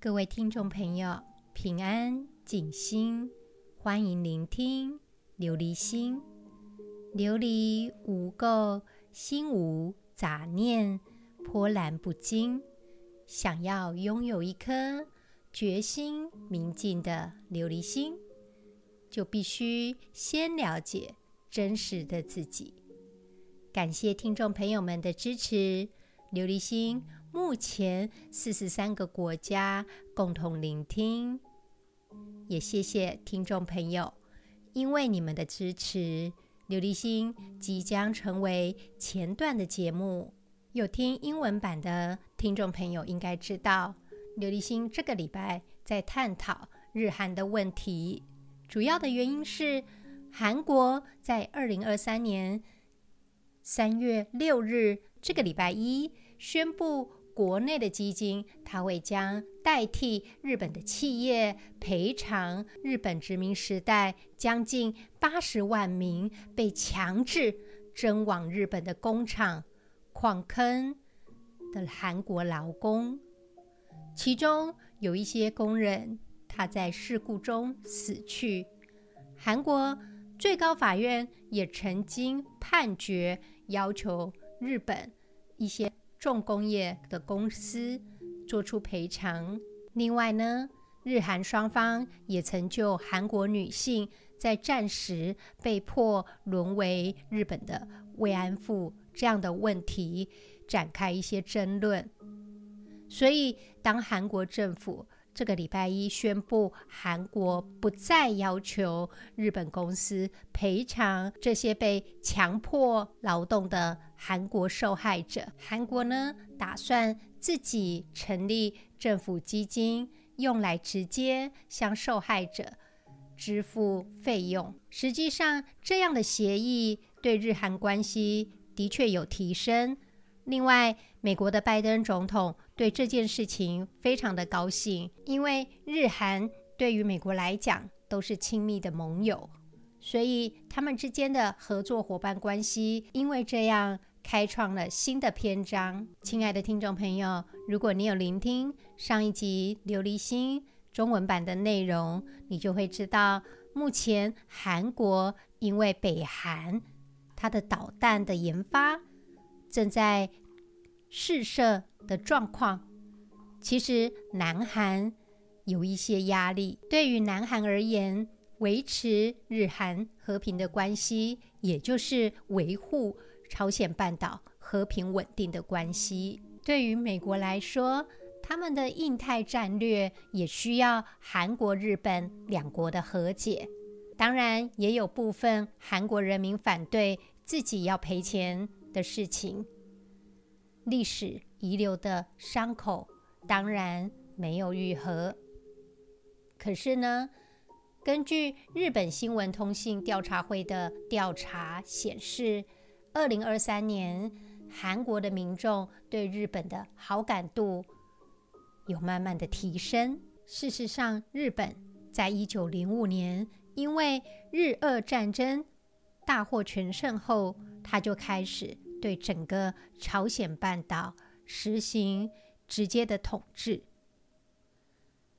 各位听众朋友，平安静心，欢迎聆听琉璃心。琉璃无垢，心无杂念，波澜不惊。想要拥有一颗觉心明净的琉璃心，就必须先了解真实的自己。感谢听众朋友们的支持，琉璃心。目前四十三个国家共同聆听，也谢谢听众朋友，因为你们的支持，琉璃心即将成为前段的节目。有听英文版的听众朋友应该知道，琉璃心这个礼拜在探讨日韩的问题，主要的原因是韩国在二零二三年三月六日这个礼拜一宣布。国内的基金，它会将代替日本的企业赔偿日本殖民时代将近八十万名被强制征往日本的工厂、矿坑的韩国劳工。其中有一些工人他在事故中死去。韩国最高法院也曾经判决要求日本一些。重工业的公司做出赔偿。另外呢，日韩双方也曾就韩国女性在战时被迫沦为日本的慰安妇这样的问题展开一些争论。所以，当韩国政府这个礼拜一宣布，韩国不再要求日本公司赔偿这些被强迫劳动的韩国受害者。韩国呢，打算自己成立政府基金，用来直接向受害者支付费用。实际上，这样的协议对日韩关系的确有提升。另外，美国的拜登总统对这件事情非常的高兴，因为日韩对于美国来讲都是亲密的盟友，所以他们之间的合作伙伴关系因为这样开创了新的篇章。亲爱的听众朋友，如果你有聆听上一集琉璃心中文版的内容，你就会知道，目前韩国因为北韩它的导弹的研发。正在试射的状况，其实南韩有一些压力。对于南韩而言，维持日韩和平的关系，也就是维护朝鲜半岛和平稳定的关系。对于美国来说，他们的印太战略也需要韩国、日本两国的和解。当然，也有部分韩国人民反对自己要赔钱。的事情，历史遗留的伤口当然没有愈合。可是呢，根据日本新闻通信调查会的调查显示，二零二三年韩国的民众对日本的好感度有慢慢的提升。事实上，日本在一九零五年因为日俄战争大获全胜后，他就开始对整个朝鲜半岛实行直接的统治。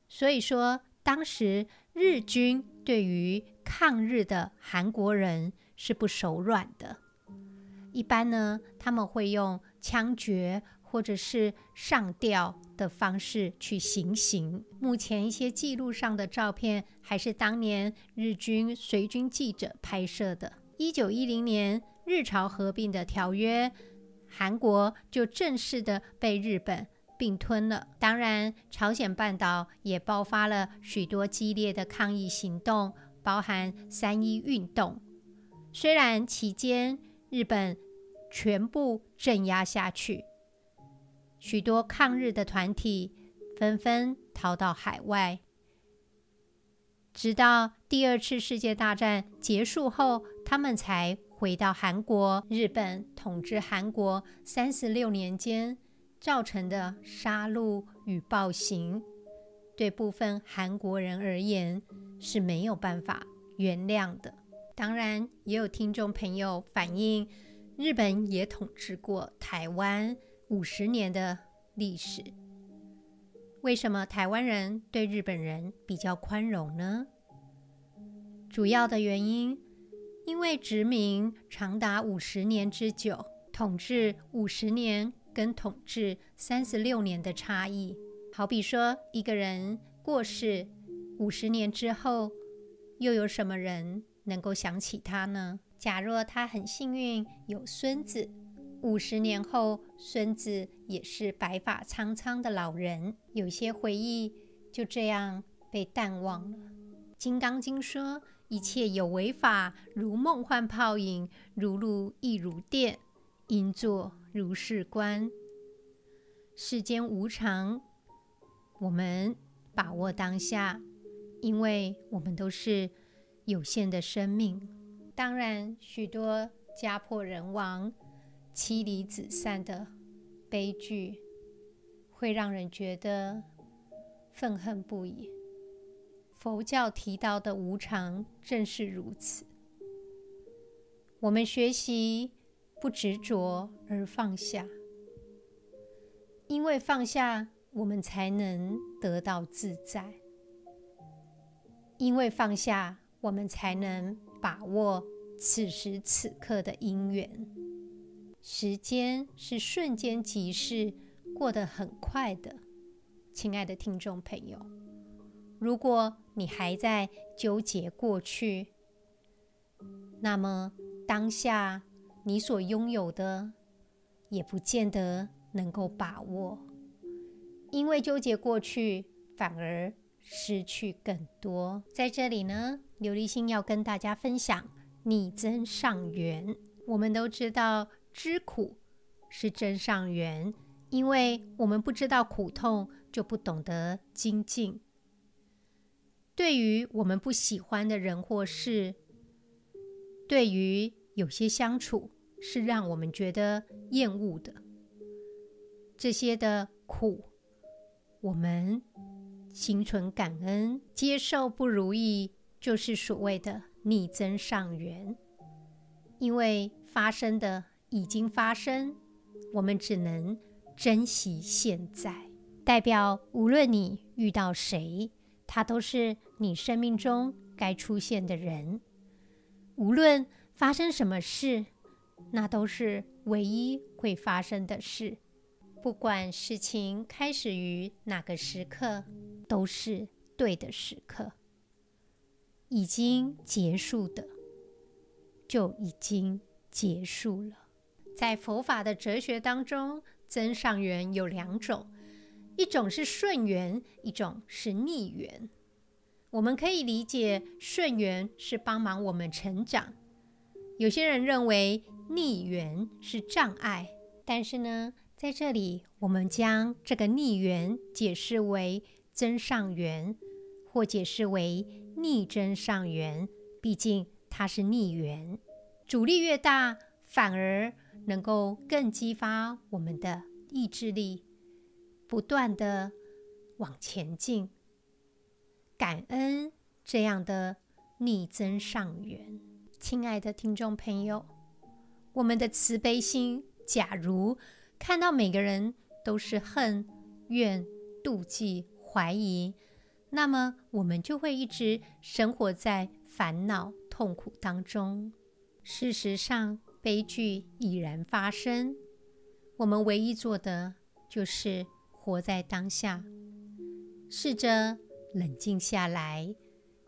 所以说，当时日军对于抗日的韩国人是不手软的。一般呢，他们会用枪决或者是上吊的方式去行刑。目前一些记录上的照片，还是当年日军随军记者拍摄的。一九一零年，日朝合并的条约，韩国就正式的被日本并吞了。当然，朝鲜半岛也爆发了许多激烈的抗议行动，包含三一运动。虽然期间日本全部镇压下去，许多抗日的团体纷纷逃到海外。直到第二次世界大战结束后，他们才回到韩国。日本统治韩国三十六年间造成的杀戮与暴行，对部分韩国人而言是没有办法原谅的。当然，也有听众朋友反映，日本也统治过台湾五十年的历史。为什么台湾人对日本人比较宽容呢？主要的原因，因为殖民长达五十年之久，统治五十年跟统治三十六年的差异。好比说，一个人过世五十年之后，又有什么人能够想起他呢？假若他很幸运有孙子。五十年后，孙子也是白发苍苍的老人，有些回忆就这样被淡忘了。《金刚经》说：“一切有为法，如梦幻泡影，如露亦如电，应作如是观。”世间无常，我们把握当下，因为我们都是有限的生命。当然，许多家破人亡。妻离子散的悲剧，会让人觉得愤恨不已。佛教提到的无常正是如此。我们学习不执着而放下，因为放下，我们才能得到自在；因为放下，我们才能把握此时此刻的因缘。时间是瞬间即逝，过得很快的。亲爱的听众朋友，如果你还在纠结过去，那么当下你所拥有的也不见得能够把握，因为纠结过去反而失去更多。在这里呢，琉璃心要跟大家分享逆增上缘。我们都知道。知苦是增上缘，因为我们不知道苦痛，就不懂得精进。对于我们不喜欢的人或事，对于有些相处是让我们觉得厌恶的，这些的苦，我们心存感恩，接受不如意，就是所谓的逆增上缘，因为发生的。已经发生，我们只能珍惜现在。代表无论你遇到谁，他都是你生命中该出现的人。无论发生什么事，那都是唯一会发生的事。不管事情开始于哪个时刻，都是对的时刻。已经结束的，就已经结束了。在佛法的哲学当中，增上缘有两种，一种是顺缘，一种是逆缘。我们可以理解顺缘是帮忙我们成长，有些人认为逆缘是障碍。但是呢，在这里我们将这个逆缘解释为增上缘，或解释为逆增上缘。毕竟它是逆缘，阻力越大，反而。能够更激发我们的意志力，不断地往前进。感恩这样的逆增上缘，亲爱的听众朋友，我们的慈悲心，假如看到每个人都是恨、怨、妒忌、怀疑，那么我们就会一直生活在烦恼、痛苦当中。事实上，悲剧已然发生，我们唯一做的就是活在当下，试着冷静下来，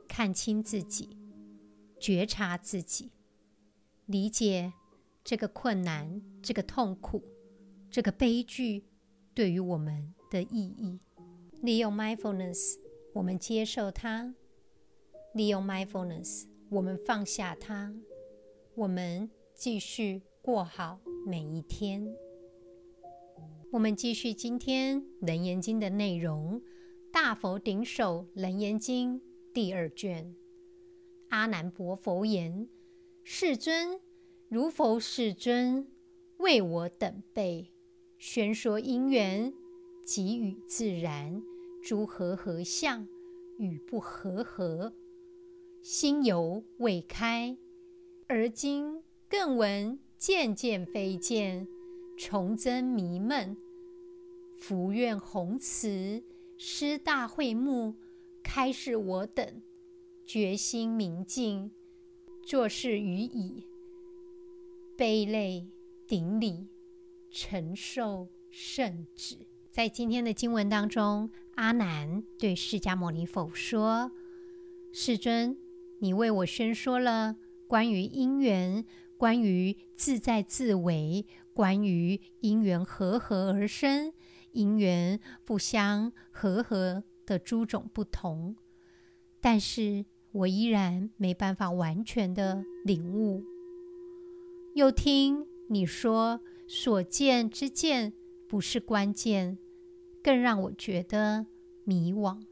看清自己，觉察自己，理解这个困难、这个痛苦、这个悲剧对于我们的意义。利用 mindfulness，我们接受它；利用 mindfulness，我们放下它。我们。继续过好每一天。我们继续今天《楞严经》的内容，《大佛顶首楞严经》第二卷。阿难白佛言：“世尊，如佛世尊，为我等辈宣说因缘，即与自然，诸和合相与不和合，心犹未开，而今。”更闻渐渐非见，重增迷闷。福愿弘慈，师大会目，开示我等，决心明镜，作是语已，悲泪顶礼，承受圣旨。在今天的经文当中，阿难对释迦牟尼佛说：“世尊，你为我宣说了关于因缘、关于自在自为、关于因缘和合而生、因缘不相和合的诸种不同，但是我依然没办法完全的领悟。又听你说，所见之见。”不是关键，更让我觉得迷惘。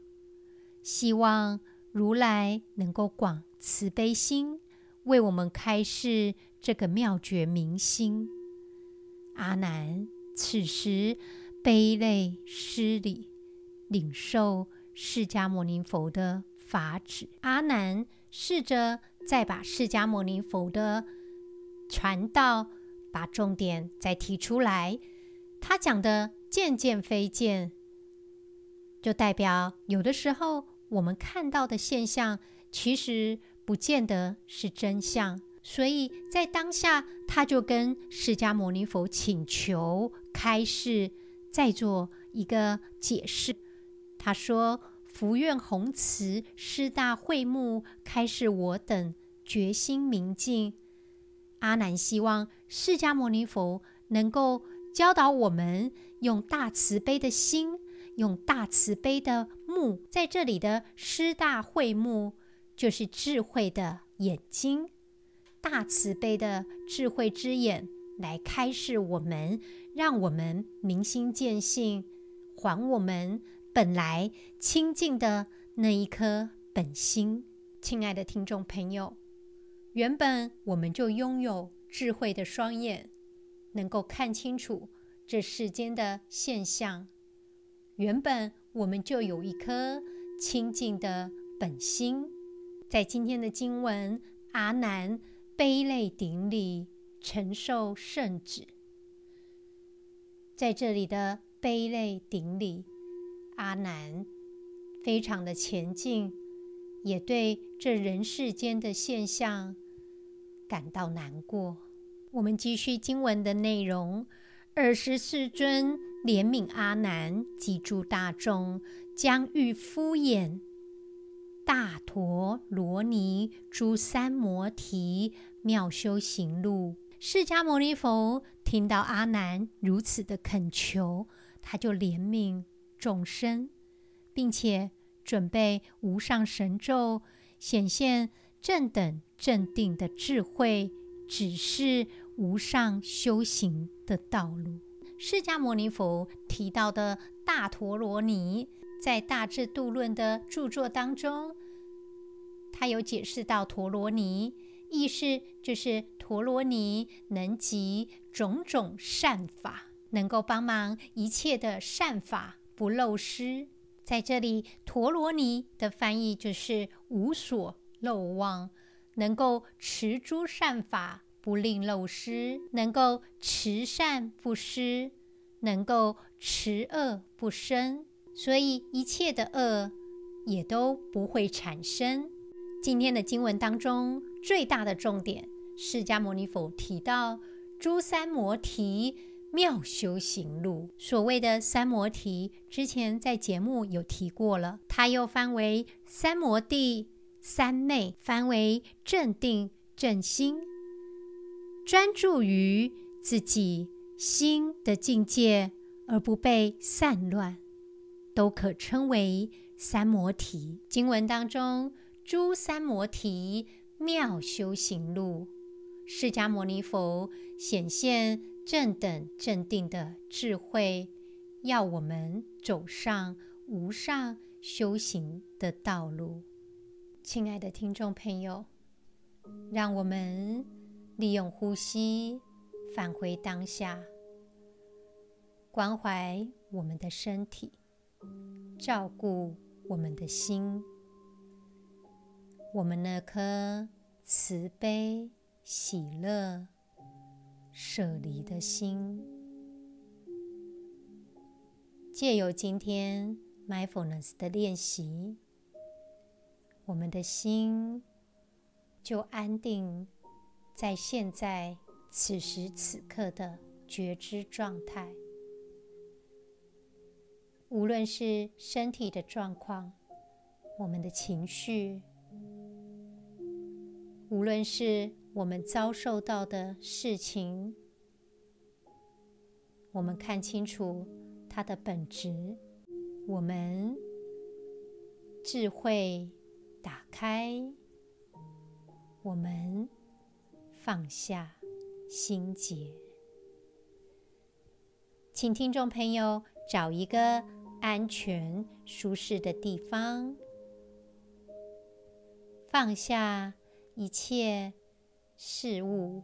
希望如来能够广慈悲心，为我们开示这个妙觉明心。阿难此时悲泪失礼，领受释迦牟尼佛的法旨。阿难试着再把释迦牟尼佛的传道，把重点再提出来。他讲的“见见非见”，就代表有的时候我们看到的现象，其实不见得是真相。所以在当下，他就跟释迦牟尼佛请求开示，再做一个解释。他说：“福愿宏慈师大会目，开示我等决心明镜。”阿难希望释迦牟尼佛能够。教导我们用大慈悲的心，用大慈悲的目，在这里的师大会目就是智慧的眼睛，大慈悲的智慧之眼来开示我们，让我们明心见性，还我们本来清净的那一颗本心。亲爱的听众朋友，原本我们就拥有智慧的双眼。能够看清楚这世间的现象，原本我们就有一颗清净的本心。在今天的经文，阿难悲泪顶礼，承受圣旨。在这里的悲泪顶礼，阿难非常的虔敬，也对这人世间的现象感到难过。我们继续经文的内容。尔时世尊怜悯阿难及诸大众，将欲敷演大陀罗尼诸三摩提妙修行路。释迦牟尼佛听到阿难如此的恳求，他就怜悯众生，并且准备无上神咒，显现正等正定的智慧，指示。无上修行的道路，释迦牟尼佛提到的大陀罗尼，在《大智度论》的著作当中，他有解释到陀罗尼，意思就是陀罗尼能集种种善法，能够帮忙一切的善法不漏失。在这里，陀罗尼的翻译就是无所漏忘，能够持诸善法。不令漏失，能够持善不失，能够持恶不生，所以一切的恶也都不会产生。今天的经文当中最大的重点，释迦牟尼佛提到诸三摩提妙修行路。所谓的三摩提，之前在节目有提过了，它又翻为三摩地、三昧，翻为正定、正心。专注于自己心的境界，而不被散乱，都可称为三摩提。经文当中，诸三摩提妙修行路，释迦牟尼佛显现正等正定的智慧，要我们走上无上修行的道路。亲爱的听众朋友，让我们。利用呼吸返回当下，关怀我们的身体，照顾我们的心，我们那颗慈悲、喜乐、舍离的心。借由今天 mindfulness 的练习，我们的心就安定在现在此时此刻的觉知状态。无论是身体的状况，我们的情绪，无论是我们遭受到的事情，我们看清楚它的本质，我们智慧打开，我们放下心结。请听众朋友找一个安全、舒适的地方，放下一切事物。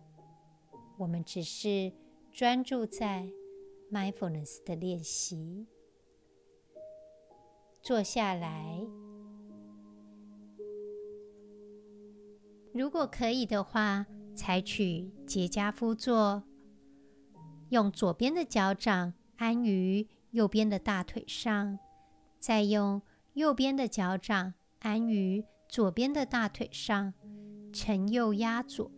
我们只是专注在 mindfulness 的练习。坐下来，如果可以的话，采取结跏趺坐，用左边的脚掌安于右边的大腿上，再用右边的脚掌安于左边的大腿上，承右压左。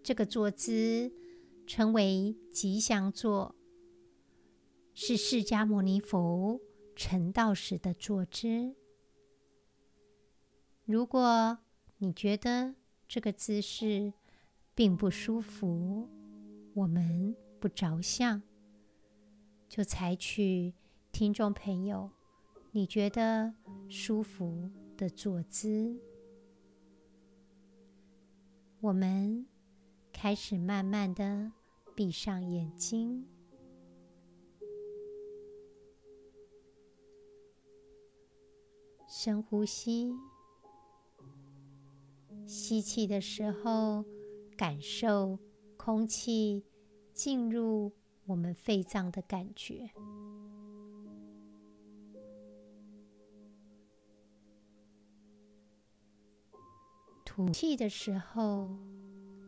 这个坐姿称为吉祥坐，是释迦牟尼佛成道时的坐姿。如果你觉得这个姿势并不舒服，我们不着相。就采取听众朋友你觉得舒服的坐姿。我们开始慢慢的闭上眼睛，深呼吸。吸气的时候，感受空气进入。我们肺脏的感觉，吐气的时候，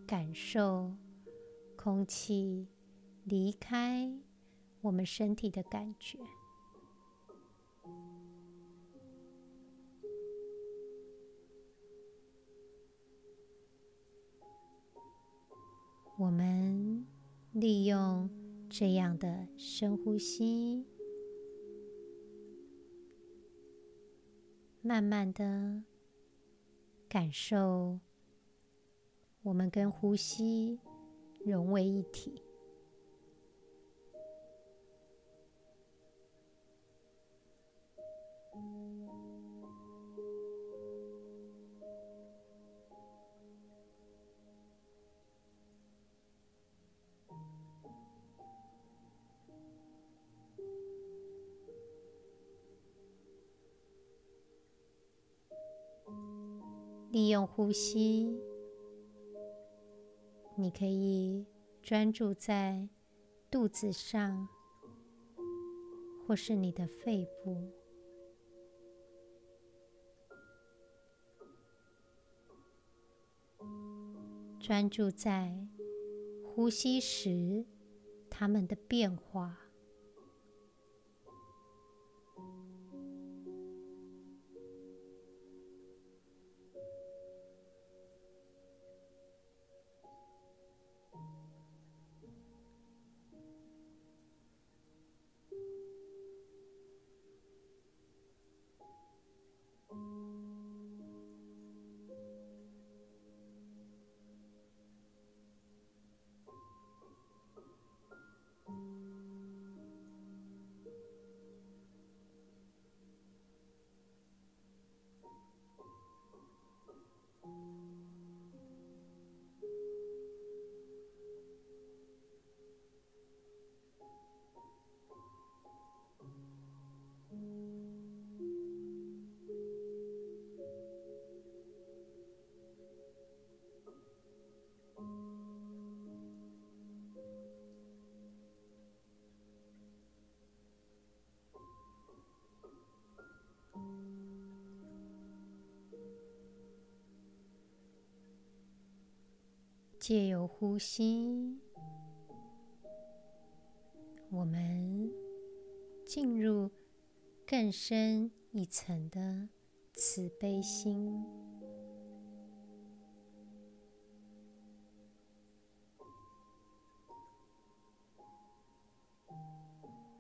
感受空气离开我们身体的感觉。我们利用。这样的深呼吸，慢慢的感受，我们跟呼吸融为一体。呼吸，你可以专注在肚子上，或是你的肺部，专注在呼吸时它们的变化。借由呼吸，我们进入更深一层的慈悲心。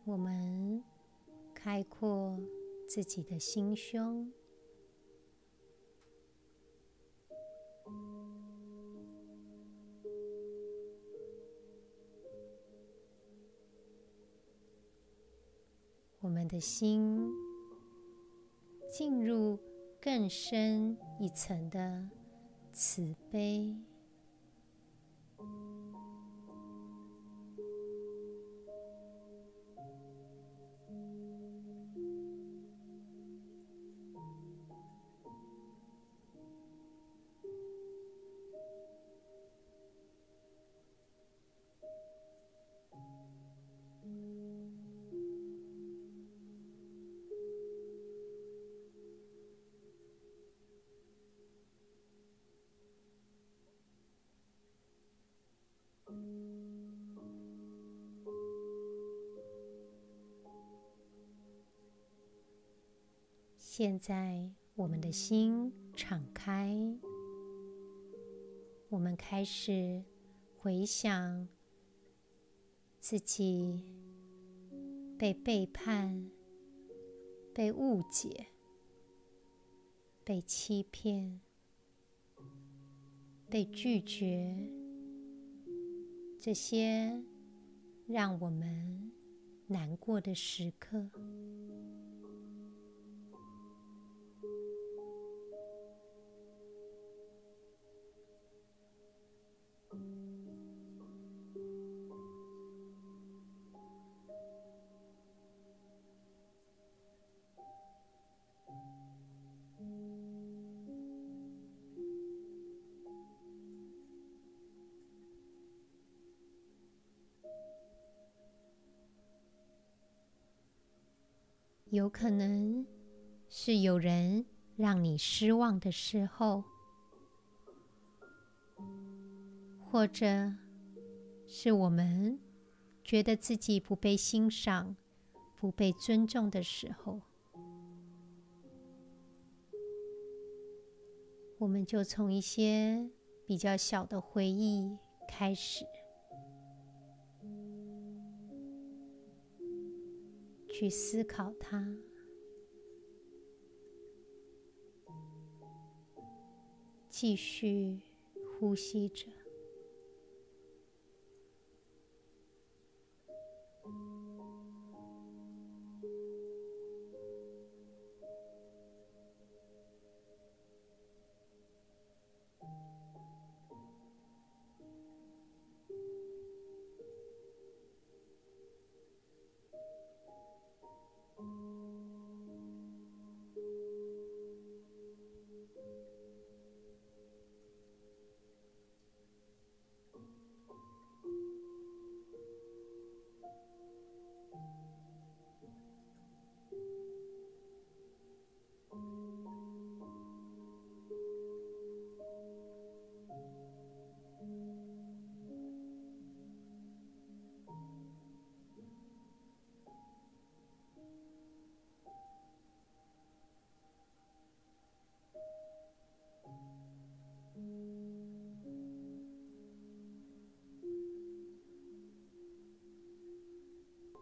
我们开阔自己的心胸。的心进入更深一层的慈悲。现在，我们的心敞开，我们开始回想自己被背叛、被误解、被欺骗、被拒绝，这些让我们难过的时刻。有可能是有人让你失望的时候，或者是我们觉得自己不被欣赏、不被尊重的时候，我们就从一些比较小的回忆开始。去思考它，继续呼吸着。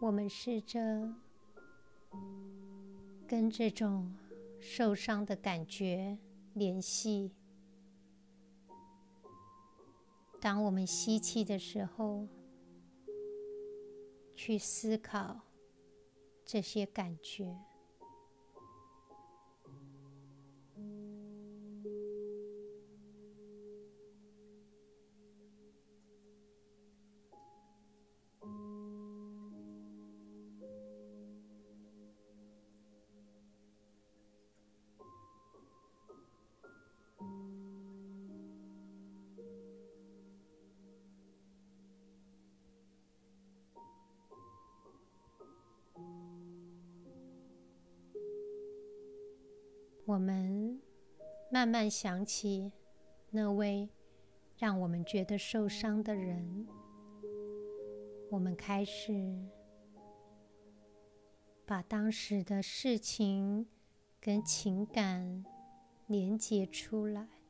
我们试着跟这种受伤的感觉联系。当我们吸气的时候，去思考这些感觉。慢慢想起那位让我们觉得受伤的人，我们开始把当时的事情跟情感连接出来。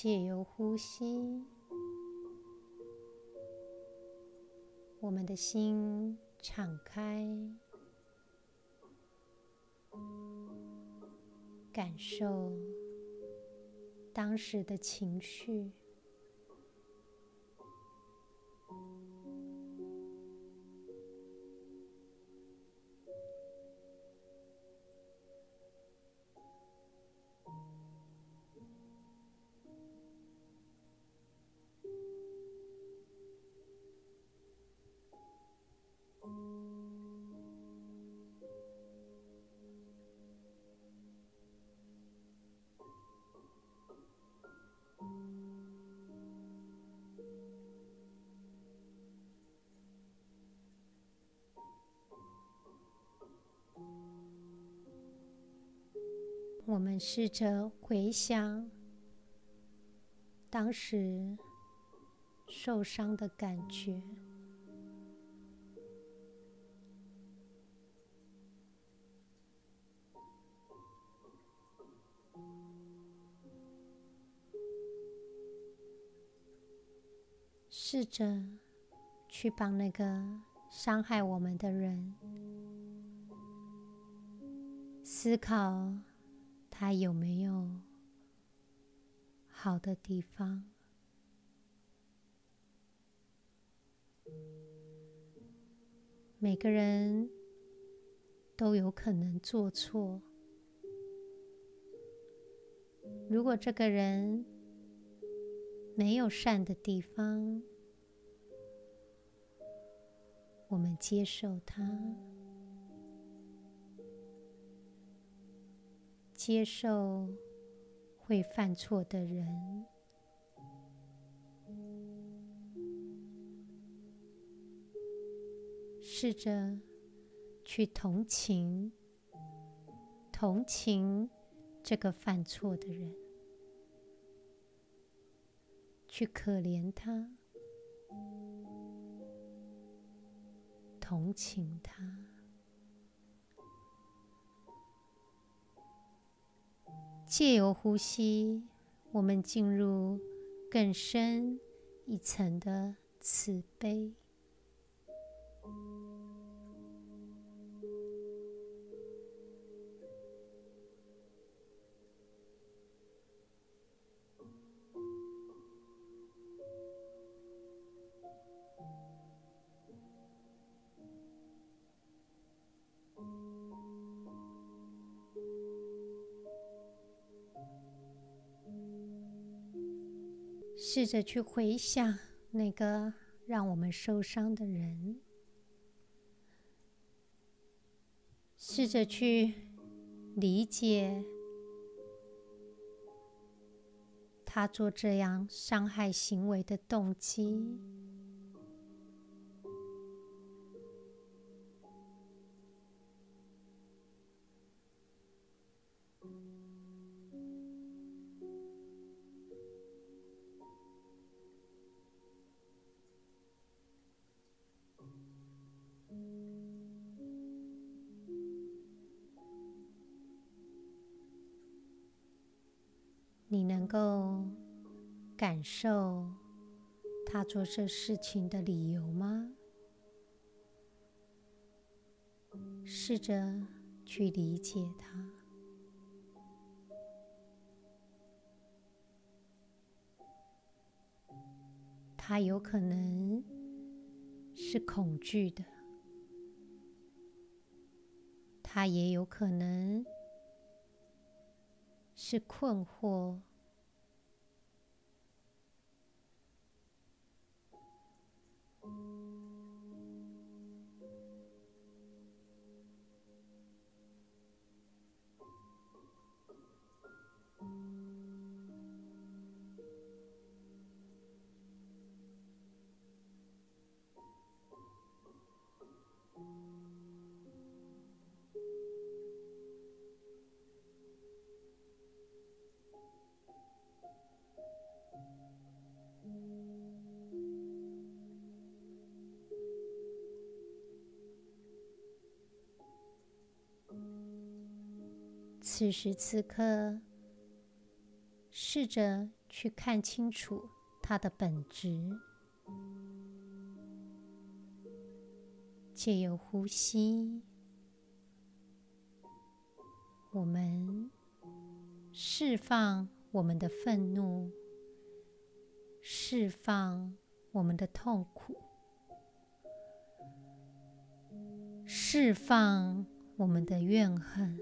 借由呼吸，我们的心敞开，感受当时的情绪。我们试着回想当时受伤的感觉，试着去帮那个伤害我们的人思考。他有没有好的地方？每个人都有可能做错。如果这个人没有善的地方，我们接受他。接受会犯错的人，试着去同情，同情这个犯错的人，去可怜他，同情他。借由呼吸，我们进入更深一层的慈悲。试着去回想那个让我们受伤的人，试着去理解他做这样伤害行为的动机。够感受他做这事情的理由吗？试着去理解他。他有可能是恐惧的，他也有可能。是困惑。此时此刻，试着去看清楚它的本质，借由呼吸，我们释放我们的愤怒，释放我们的痛苦，释放我们的怨恨。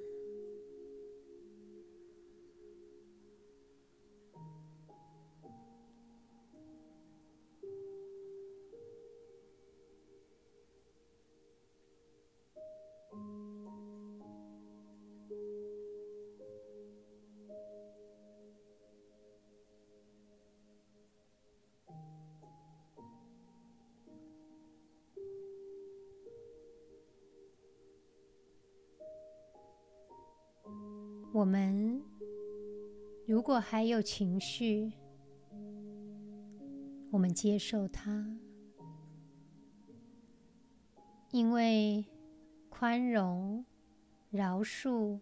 我们如果还有情绪，我们接受它，因为宽容、饶恕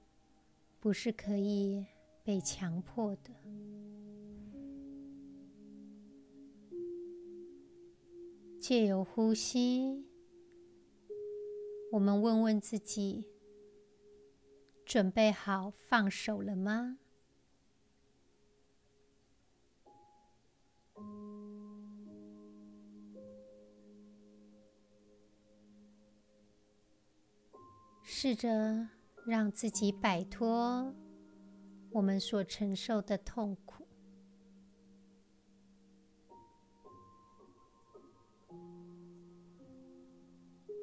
不是可以被强迫的。借由呼吸，我们问问自己。准备好放手了吗？试着让自己摆脱我们所承受的痛苦。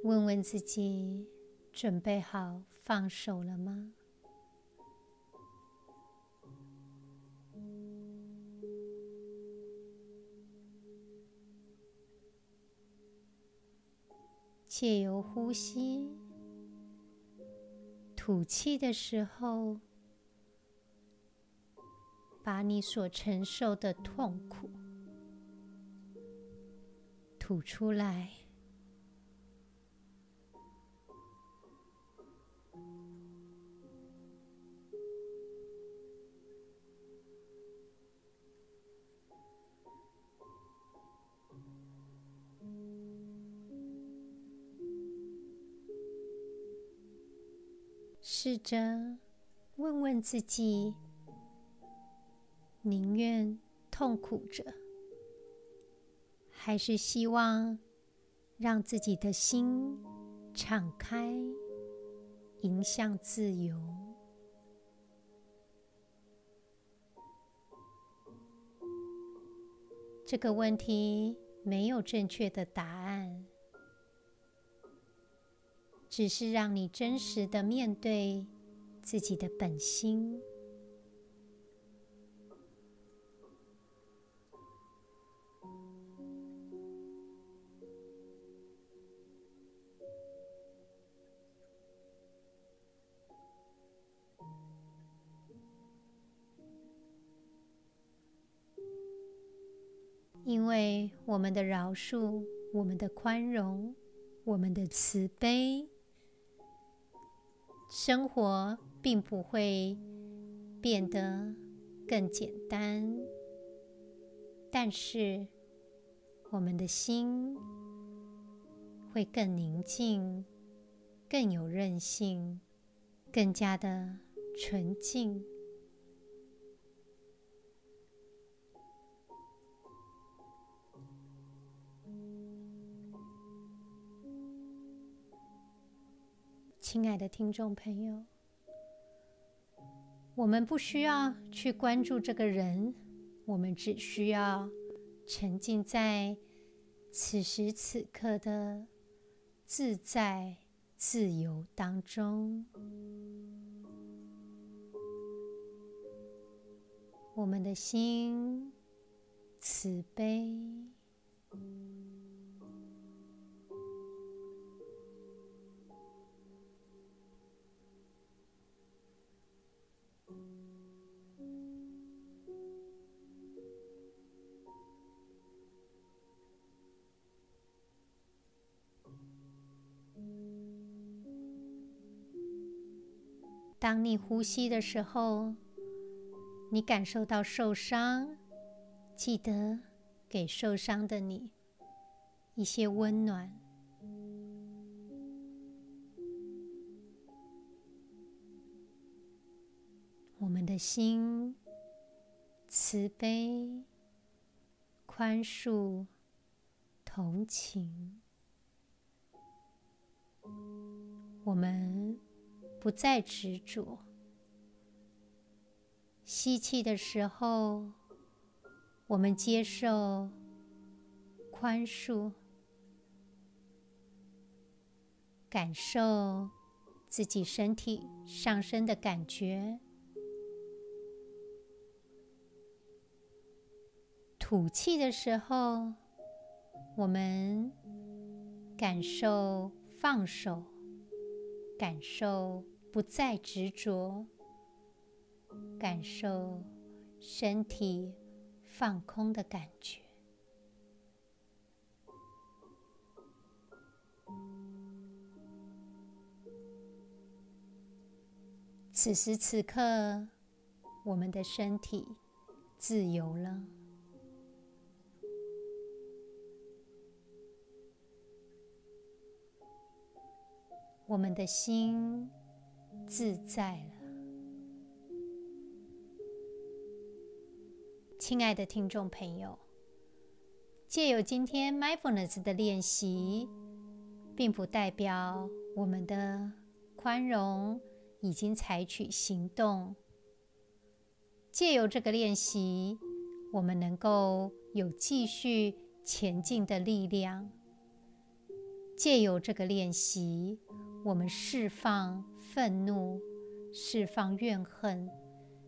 问问自己。准备好放手了吗？借由呼吸，吐气的时候，把你所承受的痛苦吐出来。试着问问自己：宁愿痛苦着，还是希望让自己的心敞开，迎向自由？这个问题没有正确的答案。只是让你真实的面对自己的本心，因为我们的饶恕，我们的宽容，我们的慈悲。生活并不会变得更简单，但是我们的心会更宁静、更有韧性、更加的纯净。亲爱的听众朋友，我们不需要去关注这个人，我们只需要沉浸在此时此刻的自在自由当中。我们的心慈悲。当你呼吸的时候，你感受到受伤，记得给受伤的你一些温暖。我们的心慈悲、宽恕、同情，我们不再执着。吸气的时候，我们接受宽恕，感受自己身体上升的感觉。吐气的时候，我们感受放手，感受不再执着，感受身体放空的感觉。此时此刻，我们的身体自由了。我们的心自在了，亲爱的听众朋友，借由今天 Mindfulness 的练习，并不代表我们的宽容已经采取行动。借由这个练习，我们能够有继续前进的力量。借由这个练习，我们释放愤怒，释放怨恨，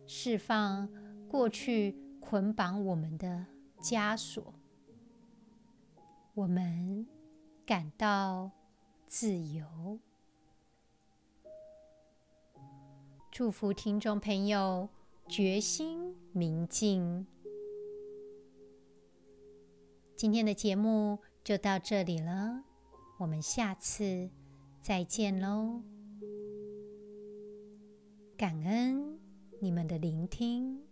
释放过去捆绑我们的枷锁，我们感到自由。祝福听众朋友决心明净。今天的节目就到这里了，我们下次。再见喽！感恩你们的聆听。